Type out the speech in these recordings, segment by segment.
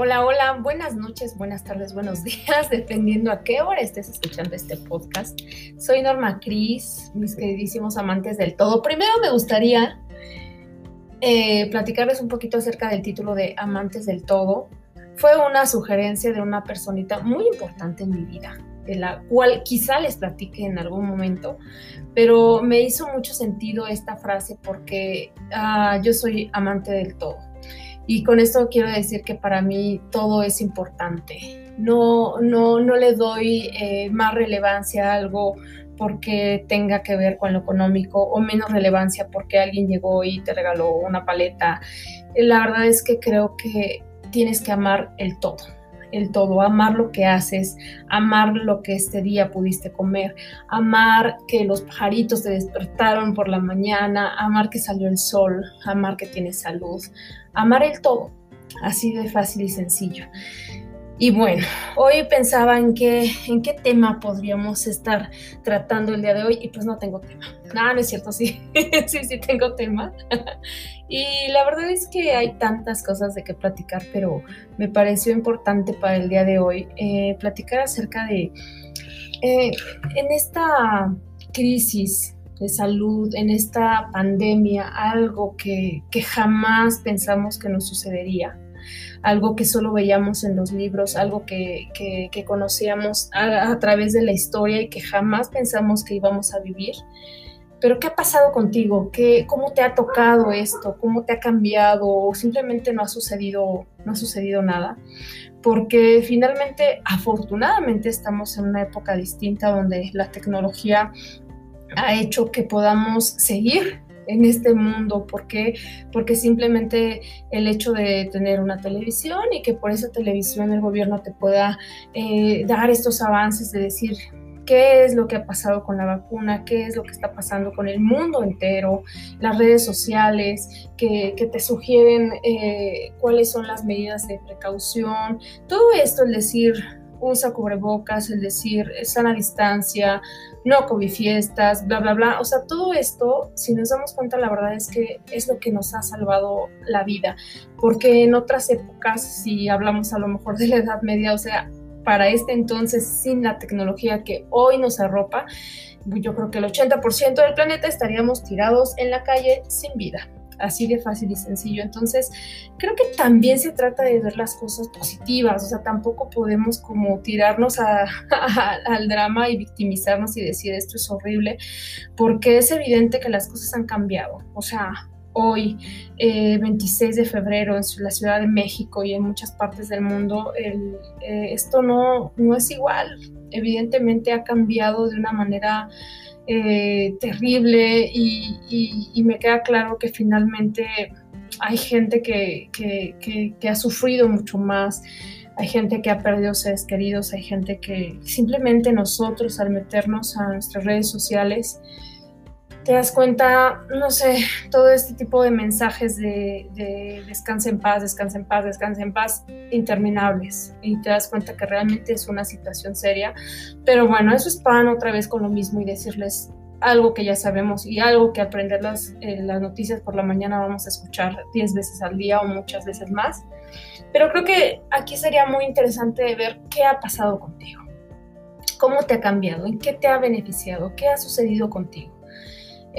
Hola, hola, buenas noches, buenas tardes, buenos días, dependiendo a qué hora estés escuchando este podcast. Soy Norma Cris, mis queridísimos amantes del todo. Primero me gustaría eh, platicarles un poquito acerca del título de Amantes del Todo. Fue una sugerencia de una personita muy importante en mi vida, de la cual quizá les platique en algún momento, pero me hizo mucho sentido esta frase porque uh, yo soy amante del todo y con esto quiero decir que para mí todo es importante. No, no, no le doy eh, más relevancia a algo porque tenga que ver con lo económico o menos relevancia porque alguien llegó y te regaló una paleta. La verdad es que creo que tienes que amar el todo el todo, amar lo que haces, amar lo que este día pudiste comer, amar que los pajaritos te despertaron por la mañana, amar que salió el sol, amar que tienes salud, amar el todo, así de fácil y sencillo. Y bueno, hoy pensaba en qué, en qué tema podríamos estar tratando el día de hoy y pues no tengo tema. No, no es cierto, sí, sí, sí tengo tema. y la verdad es que hay tantas cosas de qué platicar, pero me pareció importante para el día de hoy eh, platicar acerca de, eh, en esta crisis de salud, en esta pandemia, algo que, que jamás pensamos que nos sucedería algo que solo veíamos en los libros, algo que, conocíamos a, través de la historia y que jamás pensamos que íbamos a vivir. Pero ¿qué ha pasado contigo? ¿Qué, ¿Cómo te ha tocado esto? ¿Cómo te ha cambiado? ¿O simplemente no ha sucedido, no ha sucedido nada? Porque finalmente, afortunadamente, estamos en una época distinta donde la tecnología ha hecho que podamos seguir en este mundo. ¿Por qué? Porque simplemente el hecho de tener una televisión y que por esa televisión el gobierno te pueda eh, dar estos avances de decir qué es lo que ha pasado con la vacuna, qué es lo que está pasando con el mundo entero, las redes sociales que, te sugieren eh, cuáles son las medidas de precaución, todo esto, es decir, usa cubrebocas, el decir sana distancia, no fiestas, bla, bla, bla. O sea, todo esto, si nos damos cuenta, la verdad es que es lo que nos ha salvado la vida. Porque en otras épocas, si hablamos a lo mejor de la Edad Media, o sea, para este entonces, sin la tecnología que hoy nos arropa, yo creo que el 80% del planeta estaríamos tirados en la calle sin vida así de fácil y sencillo. Entonces, creo que también se trata de ver las cosas positivas, o sea, tampoco podemos como tirarnos al drama y victimizarnos y decir esto es horrible, porque es evidente que las cosas han cambiado, o sea... Hoy, 26 eh, de febrero, en la Ciudad de México y en muchas partes del mundo, eh, esto no, no es igual. Evidentemente ha cambiado de una manera eh, terrible y, me queda claro que finalmente hay gente que, ha sufrido mucho más, hay gente que ha perdido seres queridos, hay gente que simplemente nosotros al meternos a nuestras redes sociales, te das cuenta, no sé, todo este tipo de mensajes de, de en paz, descansa en paz, descansa en paz, interminables. Y te das cuenta que realmente es una situación seria. Pero bueno, eso es pan otra vez con lo mismo y decirles algo que ya sabemos y algo que aprender las, eh, las noticias por la mañana vamos a escuchar 10 veces al día o muchas veces más. Pero creo que aquí sería muy interesante ver qué ha pasado contigo, cómo te ha cambiado, en qué te ha beneficiado, qué ha sucedido contigo.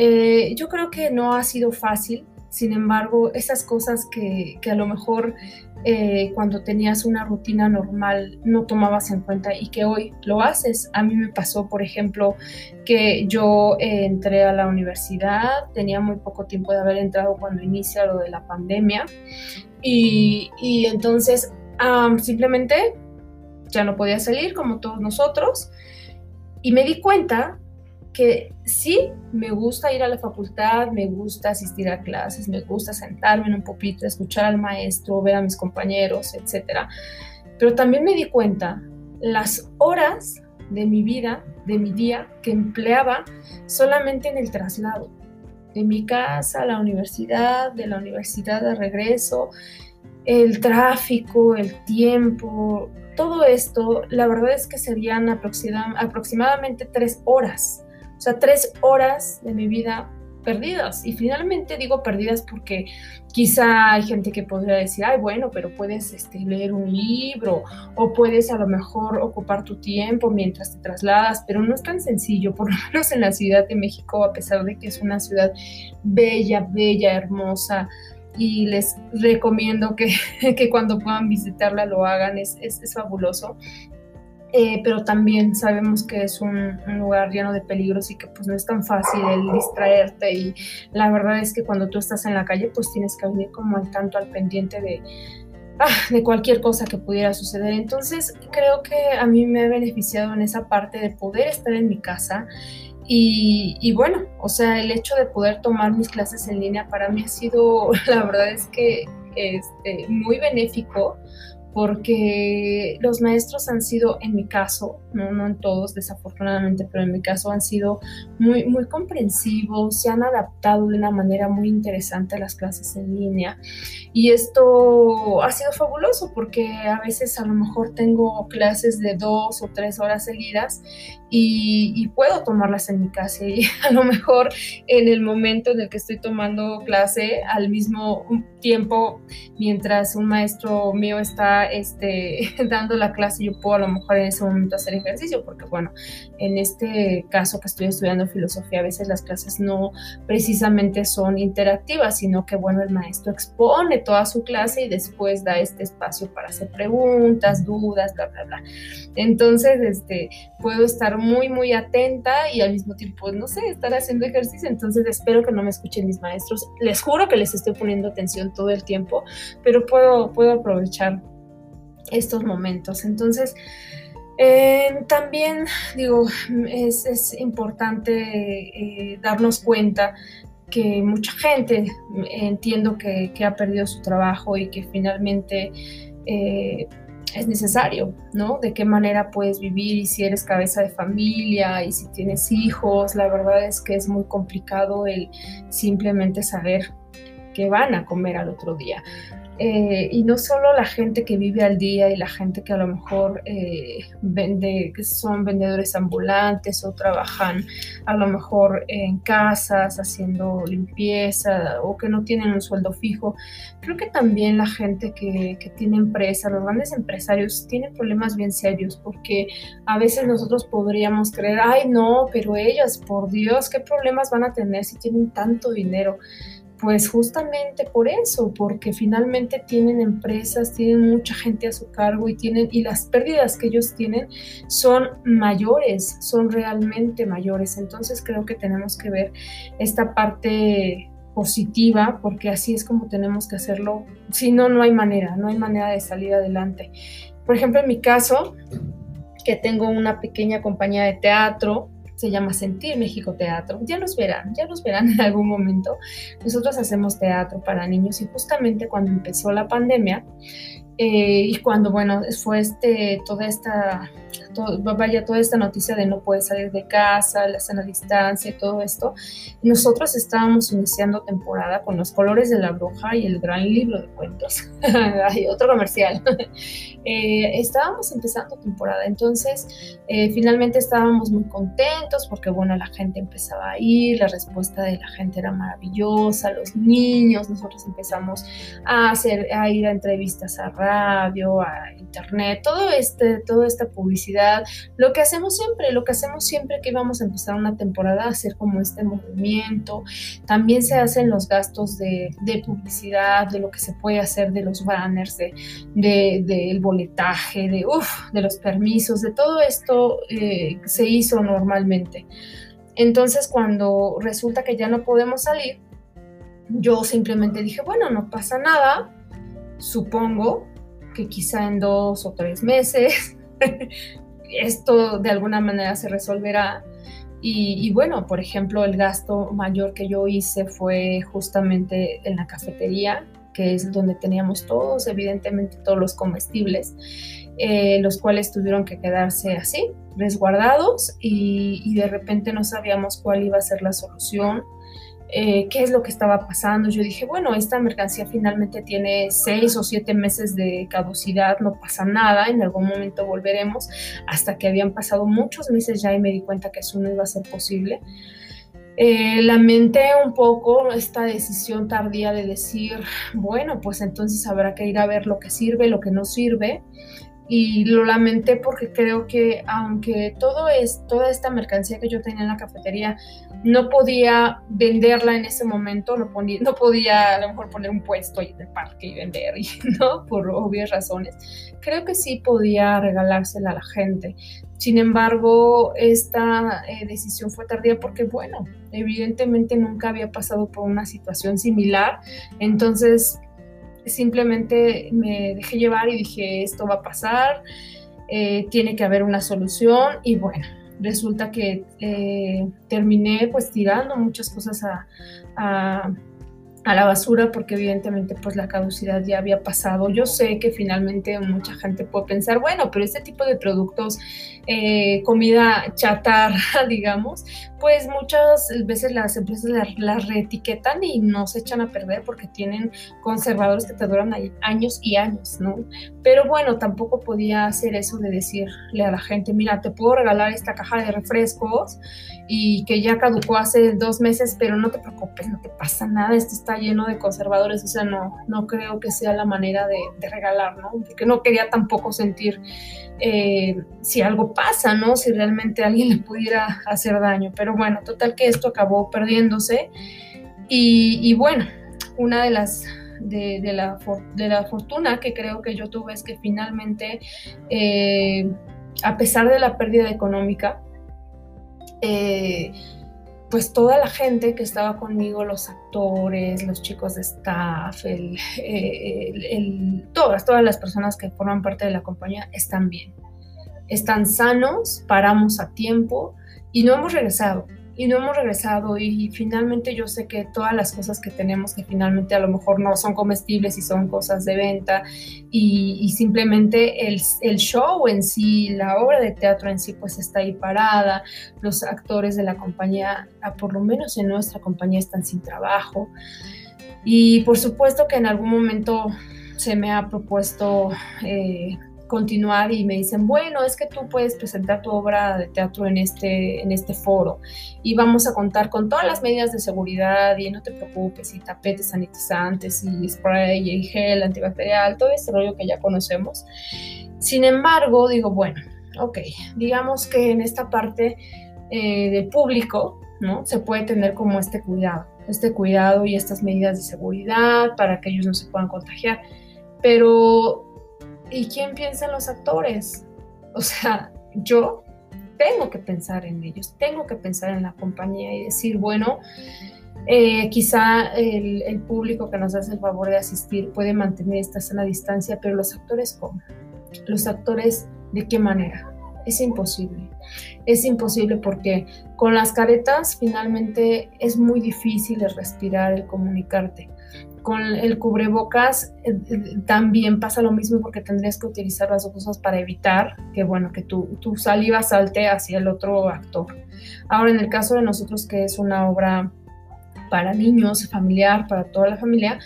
Eh, yo creo que no ha sido fácil, sin embargo, esas cosas que, a lo mejor eh, cuando tenías una rutina normal no tomabas en cuenta y que hoy lo haces. A mí me pasó, por ejemplo, que yo eh, entré a la universidad, tenía muy poco tiempo de haber entrado cuando inicia lo de la pandemia y entonces simplemente ya no podía salir como todos nosotros y me di cuenta que sí, me gusta ir a la facultad, me gusta asistir a clases, me gusta sentarme en un pupitre, escuchar al maestro, ver a mis compañeros, etc. Pero también me di cuenta las horas de mi vida, de mi día, que empleaba solamente en el traslado, de mi casa a la universidad, de la universidad de regreso, el tráfico, el tiempo, todo esto, la verdad es que serían aproximadamente tres horas o sea, tres horas de mi vida perdidas. Y finalmente digo perdidas porque quizá hay gente que podría decir, ay, bueno, pero puedes este, leer un libro o puedes a lo mejor ocupar tu tiempo mientras te trasladas, pero no es tan sencillo, por lo menos en la Ciudad de México, a pesar de que es una ciudad bella, bella, hermosa. Y les recomiendo que, que cuando puedan visitarla lo hagan, es, es, es fabuloso. Eh, pero también sabemos que es un, lugar lleno de peligros y que pues no es tan fácil el distraerte y la verdad es que cuando tú estás en la calle pues tienes que venir como al tanto al pendiente de, ah, de cualquier cosa que pudiera suceder. Entonces creo que a mí me ha beneficiado en esa parte de poder estar en mi casa y, bueno, o sea, el hecho de poder tomar mis clases en línea para mí ha sido, la verdad es que este, muy benéfico porque los maestros han sido, en mi caso, no, no en todos desafortunadamente, pero en mi caso han sido muy, muy comprensivos, se han adaptado de una manera muy interesante a las clases en línea. Y esto ha sido fabuloso porque a veces a lo mejor tengo clases de dos o tres horas seguidas y, puedo tomarlas en mi casa y a lo mejor en el momento en el que estoy tomando clase al mismo tiempo mientras un maestro mío está este, dando la clase yo puedo a lo mejor en ese momento hacer ejercicio porque bueno en este caso que estoy estudiando filosofía a veces las clases no precisamente son interactivas sino que bueno el maestro expone toda su clase y después da este espacio para hacer preguntas dudas bla bla bla. Entonces este puedo estar muy, muy atenta y al mismo tiempo, no sé, estar haciendo ejercicio. Entonces espero que no me escuchen mis maestros. Les juro que les estoy poniendo atención todo el tiempo, pero puedo, puedo aprovechar estos momentos. Entonces, eh, también digo, es, es importante eh, darnos cuenta que mucha gente entiendo que, ha perdido su trabajo y que finalmente eh, es necesario, ¿no? De qué manera puedes vivir y si eres cabeza de familia y si tienes hijos, la verdad es que es muy complicado el simplemente saber qué van a comer al otro día. Eh, y no solo la gente que vive al día y la gente que a lo mejor eh, vende, que son vendedores ambulantes o trabajan a lo mejor en casas haciendo limpieza o que no tienen un sueldo fijo. Creo que también la gente que, que tiene empresa, los grandes empresarios, tienen problemas bien serios porque a veces nosotros podríamos creer, ay no, pero ellas, por Dios, ¿qué problemas van a tener si tienen tanto dinero? Pues justamente por eso, porque finalmente tienen empresas, tienen mucha gente a su cargo y tienen y las pérdidas que ellos tienen son mayores, son realmente mayores. Entonces creo que tenemos que ver esta parte positiva, porque así es como tenemos que hacerlo. Si no, no hay manera, no hay manera de salir adelante. Por ejemplo, en mi caso, que tengo una pequeña compañía de teatro, se llama Sentir México Teatro. Ya los verán, ya los verán en algún momento. Nosotros hacemos teatro para niños y justamente cuando empezó la pandemia eh, y cuando, bueno, fue este, toda esta vaya toda esta noticia de no puedes salir de casa, la sana distancia y todo esto, nosotros estábamos iniciando temporada con los colores de la bruja y el gran libro de cuentos. Hay otro comercial. Eh, estábamos empezando temporada, entonces eh, finalmente estábamos muy contentos porque bueno, la gente empezaba a ir, la respuesta de la gente era maravillosa, los niños, nosotros empezamos a hacer, a ir a entrevistas a radio, a internet, todo este, toda esta publicidad, lo que hacemos siempre, lo que hacemos siempre que vamos a empezar una temporada, hacer como este movimiento, también se hacen los gastos de, publicidad, de lo que se puede hacer de los banners, del de, de, boletaje, de, los permisos, de todo esto eh, se hizo normalmente. Entonces cuando resulta que ya no podemos salir, yo simplemente dije, bueno, no pasa nada, supongo que quizá en dos o tres meses esto de alguna manera se resolverá. Y, bueno, por ejemplo, el gasto mayor que yo hice fue justamente en la cafetería, que es donde teníamos todos, evidentemente todos los comestibles, eh, los cuales tuvieron que quedarse así, resguardados, y, y de repente no sabíamos cuál iba a ser la solución eh, qué es lo que estaba pasando. Yo dije, bueno, esta mercancía finalmente tiene seis o siete meses de caducidad, no pasa nada, en algún momento volveremos, hasta que habían pasado muchos meses ya y me di cuenta que eso no iba a ser posible. Eh, lamenté un poco esta decisión tardía de decir, bueno, pues entonces habrá que ir a ver lo que sirve, lo que no sirve. Y lo lamenté porque creo que aunque todo es, toda esta mercancía que yo tenía en la cafetería no podía venderla en ese momento, no, no podía a lo mejor poner un puesto en el parque y vender, ¿no? Por obvias razones. Creo que sí podía regalársela a la gente. Sin embargo, esta eh, decisión fue tardía porque, bueno, evidentemente nunca había pasado por una situación similar. Entonces, simplemente me dejé llevar y dije, esto va a pasar, eh, tiene que haber una solución y bueno, resulta que eh, terminé pues tirando muchas cosas a a la basura porque evidentemente pues la caducidad ya había pasado. Yo sé que finalmente mucha gente puede pensar, bueno, pero este tipo de productos, eh, comida chatarra, digamos, pues muchas veces las empresas las, reetiquetan y no se echan a perder porque tienen conservadores que te duran años y años, ¿no? Pero bueno, tampoco podía hacer eso de decirle a la gente, mira, te puedo regalar esta caja de refrescos y que ya caducó hace dos meses, pero no te preocupes, no te pasa nada, esto está lleno de conservadores, o sea, no, no creo que sea la manera de, regalar, ¿no? Porque no quería tampoco sentir eh, si algo pasa, ¿no? Si realmente alguien le pudiera hacer daño, pero bueno, total que esto acabó perdiéndose y, bueno, una de las de, la, de, la, fortuna que creo que yo tuve es que finalmente, eh, a pesar de la pérdida económica, eh, pues toda la gente que estaba conmigo, los actores, los chicos de staff, todas, todas las personas que forman parte de la compañía están bien, están sanos, paramos a tiempo y no hemos regresado y no hemos regresado y, finalmente yo sé que todas las cosas que tenemos que finalmente a lo mejor no son comestibles y son cosas de venta y, simplemente el, el, show en sí, la obra de teatro en sí pues está ahí parada, los actores de la compañía, por lo menos en nuestra compañía están sin trabajo. Y por supuesto que en algún momento se me ha propuesto eh, continuar y me dicen, bueno, es que tú puedes presentar tu obra de teatro en este, en este foro y vamos a contar con todas las medidas de seguridad y no te preocupes, y tapetes sanitizantes y spray y gel antibacterial, todo ese rollo que ya conocemos. Sin embargo, digo, bueno, ok, digamos que en esta parte eh, del público, ¿no? Se puede tener como este cuidado, este cuidado y estas medidas de seguridad para que ellos no se puedan contagiar. Pero ¿Y quién piensa en los actores? O sea, yo tengo que pensar en ellos, tengo que pensar en la compañía y decir, bueno, eh, quizá el, público que nos hace el favor de asistir puede mantener esta sana distancia, pero los actores, ¿cómo? Los actores, ¿de qué manera? Es imposible. Es imposible porque con las caretas finalmente es muy difícil el respirar, el comunicarte con el cubrebocas eh, eh, también pasa lo mismo porque tendrías que utilizar las dos cosas para evitar que, bueno, que tu, tu saliva salte hacia el otro actor. Ahora, en el caso de nosotros, que es una obra para niños, familiar, para toda la familia,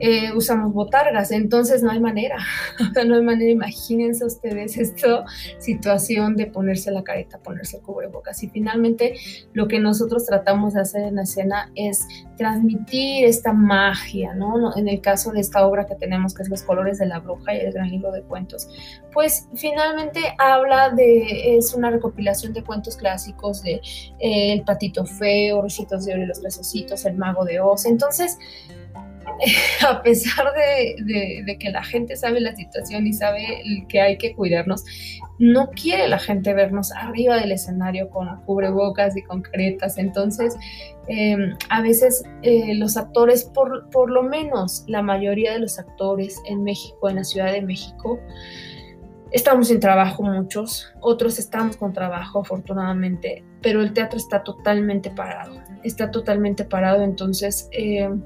eh, usamos botargas, entonces no hay manera, no hay manera, imagínense ustedes esta situación de ponerse la careta, ponerse el cubrebocas y finalmente lo que nosotros tratamos de hacer en la escena es transmitir esta magia, ¿no? En el caso de esta obra que tenemos que es Los colores de la bruja y el gran libro de cuentos, pues finalmente habla de, es una recopilación de cuentos clásicos de eh, El patito feo, Rositos de oro y los tres El mago de Oz, entonces a pesar de, que la gente sabe la situación y sabe que hay que cuidarnos, no quiere la gente vernos arriba del escenario con cubrebocas y con caretas. Entonces, em, a veces eh, los actores, por, lo menos la mayoría de los actores en México, en la Ciudad de México, Estamos sin trabajo muchos, otros estamos con trabajo afortunadamente, pero el teatro está totalmente parado, está totalmente parado, entonces em,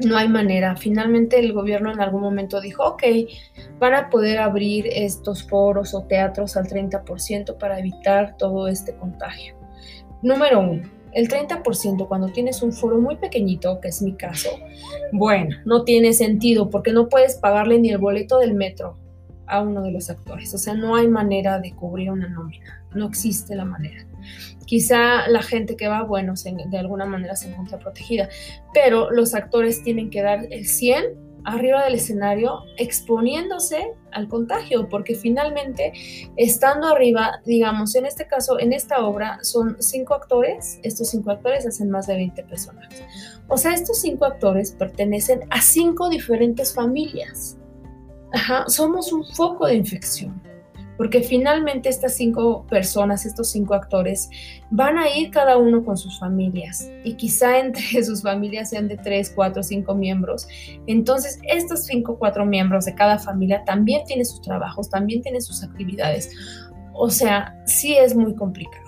no hay manera. Finalmente el gobierno en algún momento dijo, ok, van a poder abrir estos foros o teatros al 30% para evitar todo este contagio. Número uno, el 30% cuando tienes un foro muy pequeñito, que es mi caso, bueno, no tiene sentido porque no puedes pagarle ni el boleto del metro a uno de los actores. O sea, no hay manera de cubrir una nómina, no existe la manera. Quizá la gente que va, bueno, de alguna manera se encuentra protegida, pero los actores tienen que dar el 100 arriba del escenario exponiéndose al contagio, porque finalmente estando arriba, digamos, en este caso, en esta obra son cinco actores, estos cinco actores hacen más de 20 personajes. O sea, estos cinco actores pertenecen a cinco diferentes familias. Ajá, somos un foco de infección porque finalmente estas cinco personas, estos cinco actores, van a ir cada uno con sus familias y quizá entre sus familias sean de tres, cuatro, cinco miembros. Entonces, estos cinco, cuatro miembros de cada familia también tienen sus trabajos, también tienen sus actividades. O sea, sí es muy complicado.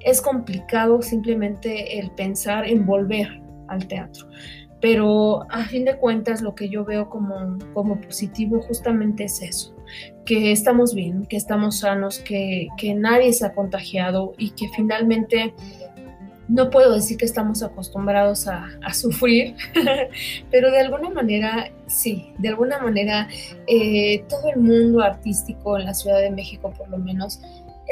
Es complicado simplemente el pensar en volver al teatro pero a fin de cuentas lo que yo veo como, como positivo justamente es eso, que estamos bien, que estamos sanos, que, que nadie se ha contagiado y que finalmente no puedo decir que estamos acostumbrados a, sufrir, pero de alguna manera sí, de alguna manera eh, todo el mundo artístico en la Ciudad de México por lo menos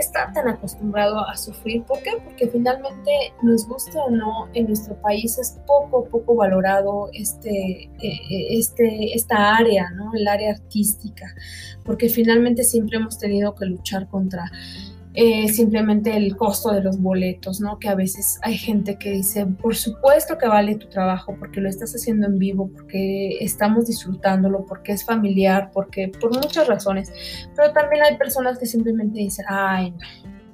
está tan acostumbrado a sufrir. ¿Por qué? Porque finalmente, nos gusta o no, en nuestro país es poco, poco valorado este, eh, este, esta área, ¿no? El área artística, porque finalmente siempre hemos tenido que luchar contra eh, simplemente el costo de los boletos, ¿no? Que a veces hay gente que dice, por supuesto que vale tu trabajo porque lo estás haciendo en vivo, porque estamos disfrutándolo, porque es familiar, porque por muchas razones. Pero también hay personas que simplemente dicen, ay,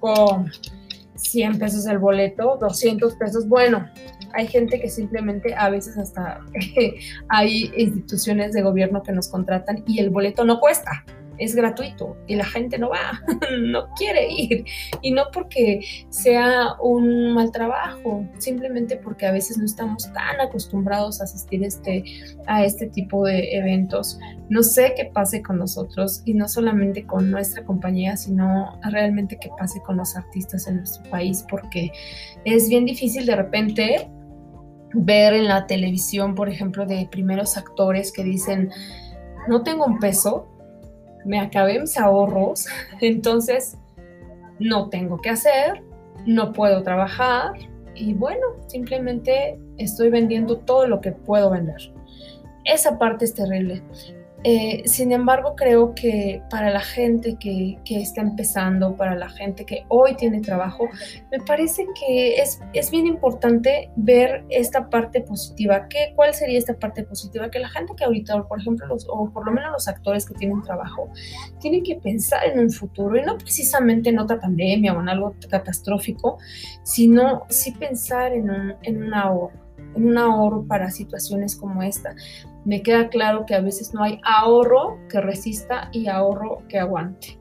¿cómo? 100 pesos el boleto, 200 pesos, bueno, hay gente que simplemente a veces hasta hay instituciones de gobierno que nos contratan y el boleto no cuesta es gratuito y la gente no va, no quiere ir. Y no porque sea un mal trabajo, simplemente porque a veces no estamos tan acostumbrados a asistir este, a este tipo de eventos. No sé qué pase con nosotros y no solamente con nuestra compañía, sino realmente qué pase con los artistas en nuestro país, porque es bien difícil de repente ver en la televisión, por ejemplo, de primeros actores que dicen, no tengo un peso, me acabé mis ahorros, entonces no tengo que hacer, no puedo trabajar y bueno, simplemente estoy vendiendo todo lo que puedo vender. Esa parte es terrible. Eh, sin embargo, creo que para la gente que, está empezando, para la gente que hoy tiene trabajo, me parece que es, es bien importante ver esta parte positiva. ¿Qué, ¿Cuál sería esta parte positiva? Que la gente que ahorita, por ejemplo, los, o por lo menos los actores que tienen trabajo, tienen que pensar en un futuro y no precisamente en otra pandemia o en algo catastrófico, sino sí pensar en un, en un ahorro en un ahorro para situaciones como esta. Me queda claro que a veces no hay ahorro que resista y ahorro que aguante,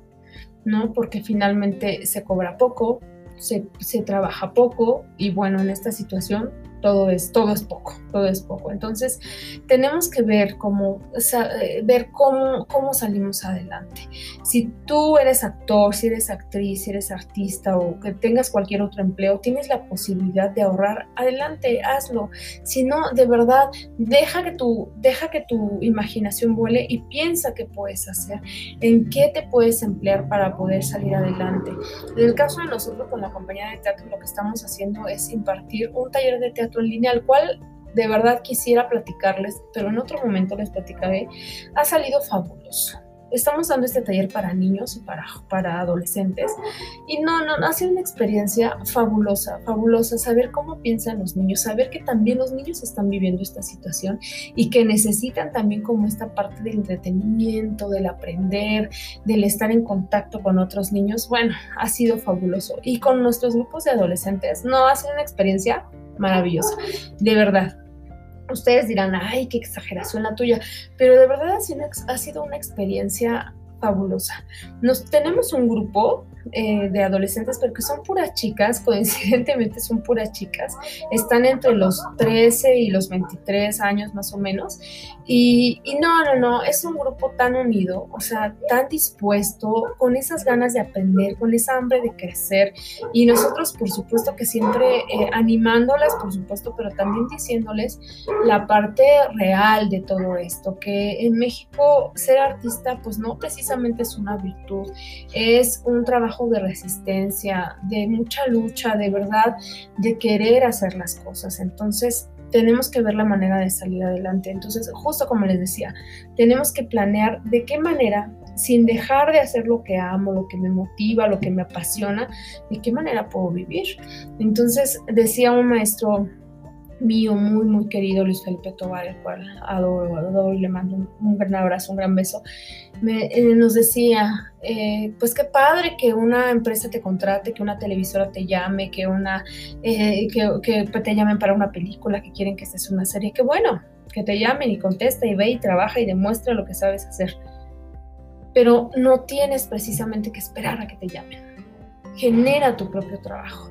¿no? Porque finalmente se cobra poco, se, se trabaja poco y bueno, en esta situación todo es, todo es poco, todo es poco. Entonces, tenemos que ver cómo, eh, ver cómo, cómo salimos adelante. Si tú eres actor, si eres actriz, si eres artista o que tengas cualquier otro empleo, tienes la posibilidad de ahorrar, adelante, hazlo. Si no, de verdad, deja que tu, deja que tu imaginación vuele y piensa qué puedes hacer, en qué te puedes emplear para poder salir adelante. En el caso de nosotros con la compañía de teatro, lo que estamos haciendo es impartir un taller de teatro en línea, al cual de verdad quisiera platicarles, pero en otro momento les platicaré, ha salido fabuloso estamos dando este taller para niños y para, para adolescentes. Y no, no, ha sido una experiencia fabulosa, fabulosa, saber cómo piensan los niños, saber que también los niños están viviendo esta situación y que necesitan también como esta parte del entretenimiento, del aprender, del estar en contacto con otros niños. Bueno, ha sido fabuloso. Y con nuestros grupos de adolescentes, no, ha sido una experiencia maravillosa, de verdad Ustedes dirán, ay, qué exageración la tuya, pero de verdad ha sido una, experiencia fabulosa. Nos tenemos un grupo eh, de adolescentes, pero que son puras chicas, coincidentemente son puras chicas, están entre los 13 y los 23 años más o menos, y, no, no, no, es un grupo tan unido, o sea, tan dispuesto, con esas ganas de aprender, con esa hambre de crecer, y nosotros, por supuesto, que siempre eh, animándolas, por supuesto, pero también diciéndoles la parte real de todo esto, que en México ser artista, pues no precisamente es una virtud, es un trabajo de resistencia, de mucha lucha, de verdad, de querer hacer las cosas. Entonces, tenemos que ver la manera de salir adelante. Entonces, justo como les decía, tenemos que planear de qué manera, sin dejar de hacer lo que amo, lo que me motiva, lo que me apasiona, de qué manera puedo vivir. Entonces, decía un maestro mío muy, muy querido Luis Felipe Tobar, el cual adoro, adoro y le mando un, gran abrazo, un gran beso, me, eh, nos decía, eh, pues qué padre que una empresa te contrate, que una televisora te llame, que, una, eh, que, que, te llamen para una película, que quieren que estés una serie, qué bueno, que te llamen y contesta y ve y trabaja y demuestra lo que sabes hacer. Pero no tienes precisamente que esperar a que te llamen. Genera tu propio trabajo.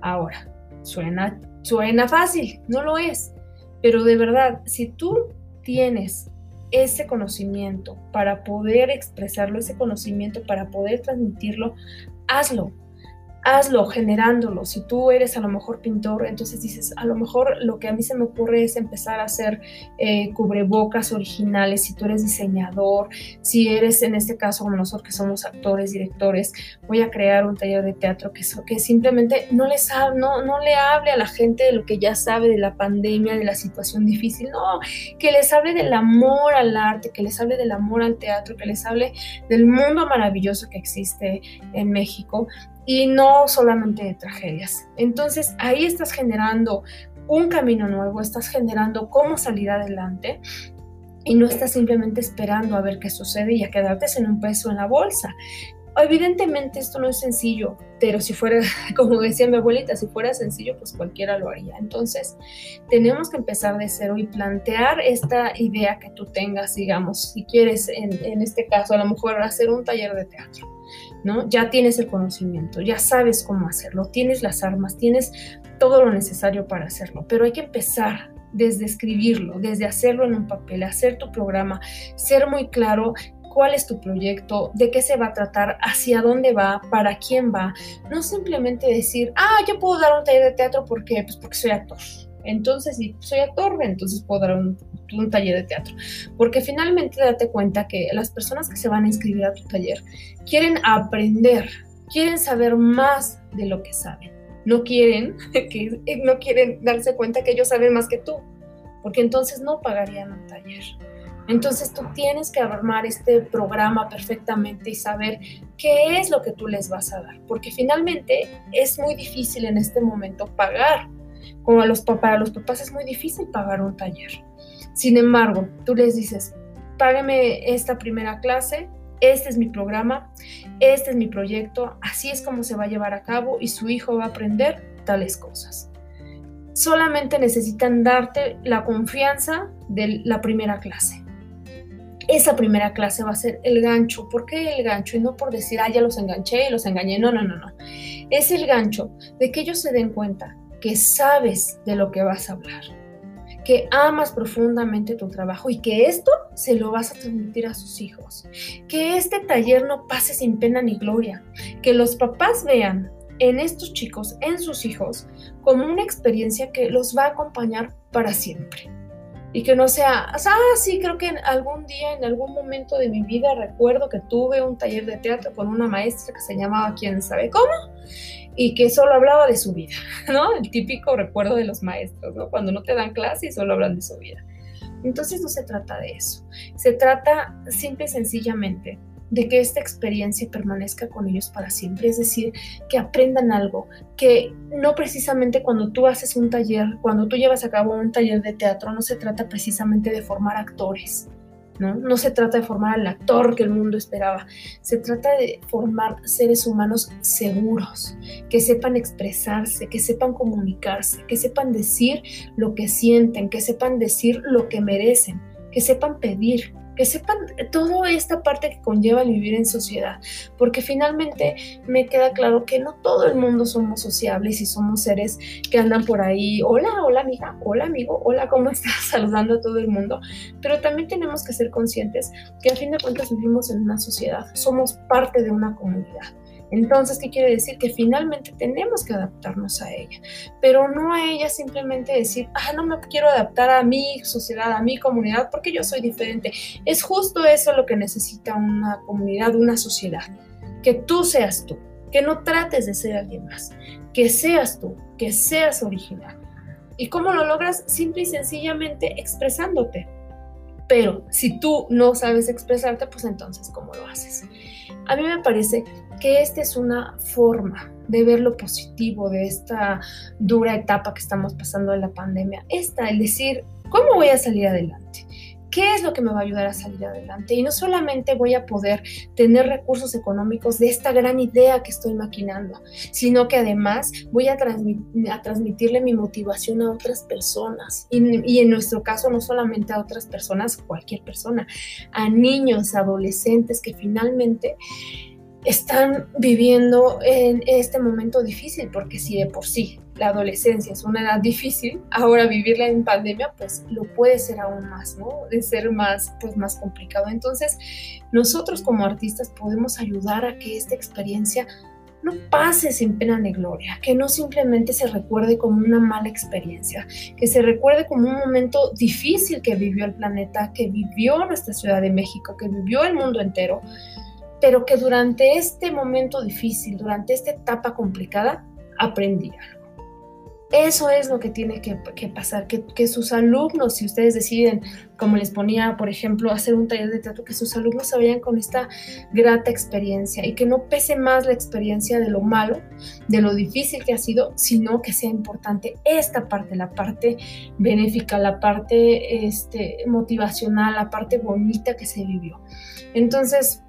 Ahora, suena Suena fácil, no lo es, pero de verdad, si tú tienes ese conocimiento para poder expresarlo, ese conocimiento para poder transmitirlo, hazlo hazlo generándolo. Si tú eres a lo mejor pintor, entonces dices, a lo mejor lo que a mí se me ocurre es empezar a hacer eh, cubrebocas originales. Si tú eres diseñador, si eres en este caso como nosotros que somos actores, directores, voy a crear un taller de teatro que, simplemente no, les no, no le hable a la gente de lo que ya sabe de la pandemia, de la situación difícil, no, que les hable del amor al arte, que les hable del amor al teatro, que les hable del mundo maravilloso que existe en México y no solamente de tragedias. Entonces ahí estás generando un camino nuevo, estás generando cómo salir adelante y no estás simplemente esperando a ver qué sucede y a quedarte en un peso en la bolsa. Evidentemente esto no es sencillo, pero si fuera, como decía mi abuelita, si fuera sencillo, pues cualquiera lo haría. Entonces, tenemos que empezar de cero y plantear esta idea que tú tengas, digamos, si quieres, en, en este caso, a lo mejor hacer un taller de teatro ¿no? Ya tienes el conocimiento, ya sabes cómo hacerlo, tienes las armas, tienes todo lo necesario para hacerlo, pero hay que empezar desde escribirlo, desde hacerlo en un papel, hacer tu programa, ser muy claro cuál es tu proyecto, de qué se va a tratar, hacia dónde va, para quién va. No simplemente decir, ah, yo puedo dar un taller de teatro porque, pues porque soy actor. Entonces, si soy actor, entonces puedo dar un, un, taller de teatro. Porque finalmente date cuenta que las personas que se van a inscribir a tu taller quieren aprender, quieren saber más de lo que saben. No quieren, que, no quieren darse cuenta que ellos saben más que tú, porque entonces no pagarían un taller. Entonces tú tienes que armar este programa perfectamente y saber qué es lo que tú les vas a dar, porque finalmente es muy difícil en este momento pagar como a los, para los papás es muy difícil pagar un taller. Sin embargo, tú les dices, págame esta primera clase, este es mi programa, este es mi proyecto, así es como se va a llevar a cabo y su hijo va a aprender tales cosas. Solamente necesitan darte la confianza de la primera clase. Esa primera clase va a ser el gancho. ¿Por qué el gancho? Y no por decir, ah, ya los enganché, los engañé. No, no, no, no. Es el gancho de que ellos se den cuenta que sabes de lo que vas a hablar, que amas profundamente tu trabajo y que esto se lo vas a transmitir a sus hijos. Que este taller no pase sin pena ni gloria, que los papás vean en estos chicos, en sus hijos, como una experiencia que los va a acompañar para siempre. Y que no sea, ah, sí, creo que algún día, en algún momento de mi vida, recuerdo que tuve un taller de teatro con una maestra que se llamaba quién sabe cómo, y que solo hablaba de su vida, ¿no? El típico recuerdo de los maestros, ¿no? Cuando no te dan clase y solo hablan de su vida. Entonces no se trata de eso, se trata simple y sencillamente de que esta experiencia permanezca con ellos para siempre, es decir, que aprendan algo, que no precisamente cuando tú haces un taller, cuando tú llevas a cabo un taller de teatro, no se trata precisamente de formar actores, ¿no? se trata de formar al actor que el mundo esperaba, se trata de formar seres humanos seguros, que sepan expresarse, que sepan comunicarse, que sepan decir lo que sienten, que sepan decir lo que merecen, que sepan pedir, que sepan toda esta parte que conlleva el vivir en sociedad, porque finalmente me queda claro que no todo el mundo somos sociables y somos seres que andan por ahí, hola, hola amiga, hola amigo, hola, ¿cómo estás? Saludando a todo el mundo, pero también tenemos que ser conscientes que a fin de cuentas vivimos en una sociedad, somos parte de una comunidad. Entonces, ¿qué quiere decir? Que finalmente tenemos que adaptarnos a ella, pero no a ella simplemente decir, ah, no me quiero adaptar a mi sociedad, a mi comunidad, porque yo soy diferente. Es justo eso lo que necesita una comunidad, una sociedad, que tú seas tú, que no trates de ser alguien más, que seas tú, que seas original. ¿Y cómo lo logras? Simple y sencillamente expresándote. Pero si tú no sabes expresarte, pues entonces, ¿cómo lo haces? A mí me parece que esta es una forma de ver lo positivo de esta dura etapa que estamos pasando de la pandemia. Esta, el decir, ¿cómo voy a salir adelante? ¿Qué es lo que me va a ayudar a salir adelante? Y no solamente voy a poder tener recursos económicos de esta gran idea que estoy maquinando, sino que además voy a, transmitirle mi motivación a otras personas. Y, y, en nuestro caso, no solamente a otras personas, cualquier persona, a niños, adolescentes que finalmente están viviendo en este momento difícil, porque si de por sí la adolescencia es una edad difícil, ahora vivirla en pandemia pues lo puede ser aún más, ¿no? De ser más pues más complicado. Entonces, nosotros como artistas podemos ayudar a que esta experiencia no pase sin pena ni gloria, que no simplemente se recuerde como una mala experiencia, que se recuerde como un momento difícil que vivió el planeta, que vivió nuestra Ciudad de México, que vivió el mundo entero, pero que durante este momento difícil, durante esta etapa complicada, aprendí algo. Eso es lo que tiene que, pasar, que, sus alumnos, si ustedes deciden, como les ponía, por ejemplo, hacer un taller de teatro, que sus alumnos se vayan con esta grata experiencia y que no pese más la experiencia de lo malo, de lo difícil que ha sido, sino que sea importante esta parte, la parte benéfica, la parte este, motivacional, la parte bonita que se vivió. Entonces,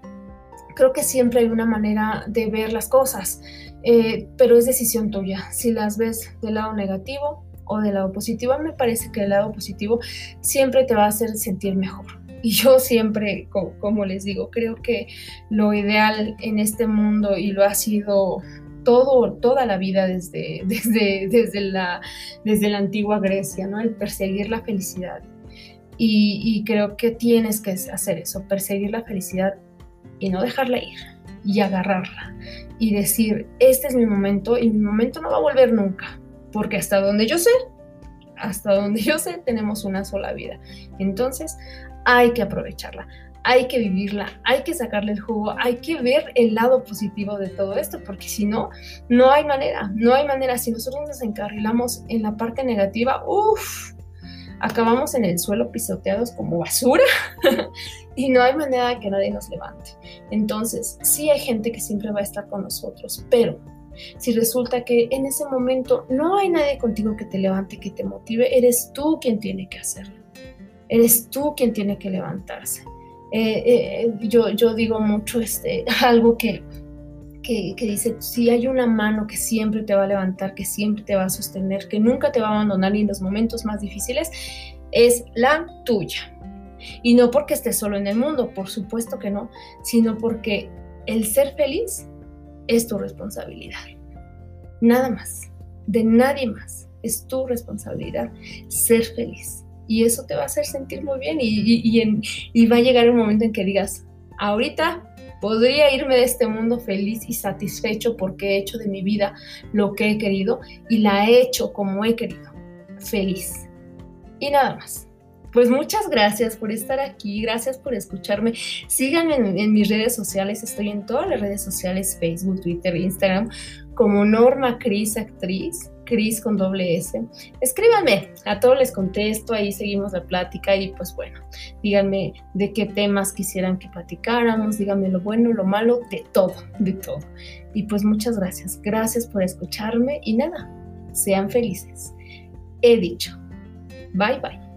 creo que siempre hay una manera de ver las cosas, eh, pero es decisión tuya. Si las ves del lado negativo o del lado positivo, me parece que el lado positivo siempre te va a hacer sentir mejor. Y yo siempre, como, les digo, creo que lo ideal en este mundo y lo ha sido todo, toda la vida desde, desde, desde, la, desde la antigua Grecia, ¿no? El perseguir la felicidad. y creo que tienes que hacer eso, perseguir la felicidad y no dejarla ir y agarrarla y decir, este es mi momento y mi momento no va a volver nunca, porque hasta donde yo sé, hasta donde yo sé, tenemos una sola vida. Entonces, hay que aprovecharla, hay que vivirla, hay que sacarle el jugo, hay que ver el lado positivo de todo esto, porque si no, no hay manera, no hay manera. Si nosotros nos encarrilamos en la parte negativa, uff, acabamos en el suelo pisoteados como basura y no hay manera de que nadie nos levante. Entonces, sí hay gente que siempre va a estar con nosotros, pero si resulta que en ese momento no hay nadie contigo que te levante, que te motive, eres tú quien tiene que hacerlo. Eres tú quien tiene que levantarse. Eh, eh, yo, yo digo mucho este, algo que, que, dice, si hay una mano que siempre te va a levantar, que siempre te va a sostener, que nunca te va a abandonar en los momentos más difíciles, es la tuya. Y no porque estés solo en el mundo, por supuesto que no, sino porque el ser feliz es tu responsabilidad. Nada más, de nadie más. Es tu responsabilidad ser feliz. Y eso te va a hacer sentir muy bien y, y va a llegar un momento en que digas, ahorita podría irme de este mundo feliz y satisfecho porque he hecho de mi vida lo que he querido y la he hecho como he querido, feliz. Y nada más. Pues muchas gracias por estar aquí, gracias por escucharme. Síganme en, mis redes sociales, estoy en todas las redes sociales, Facebook, Twitter, Instagram, como Norma Cris Actriz. Cris con doble S. Escríbanme, a todos les contesto, ahí seguimos la plática y pues bueno, díganme de qué temas quisieran que platicáramos, díganme lo bueno, lo malo, de todo, de todo. Y pues muchas gracias, gracias por escucharme y nada, sean felices. He dicho, bye bye.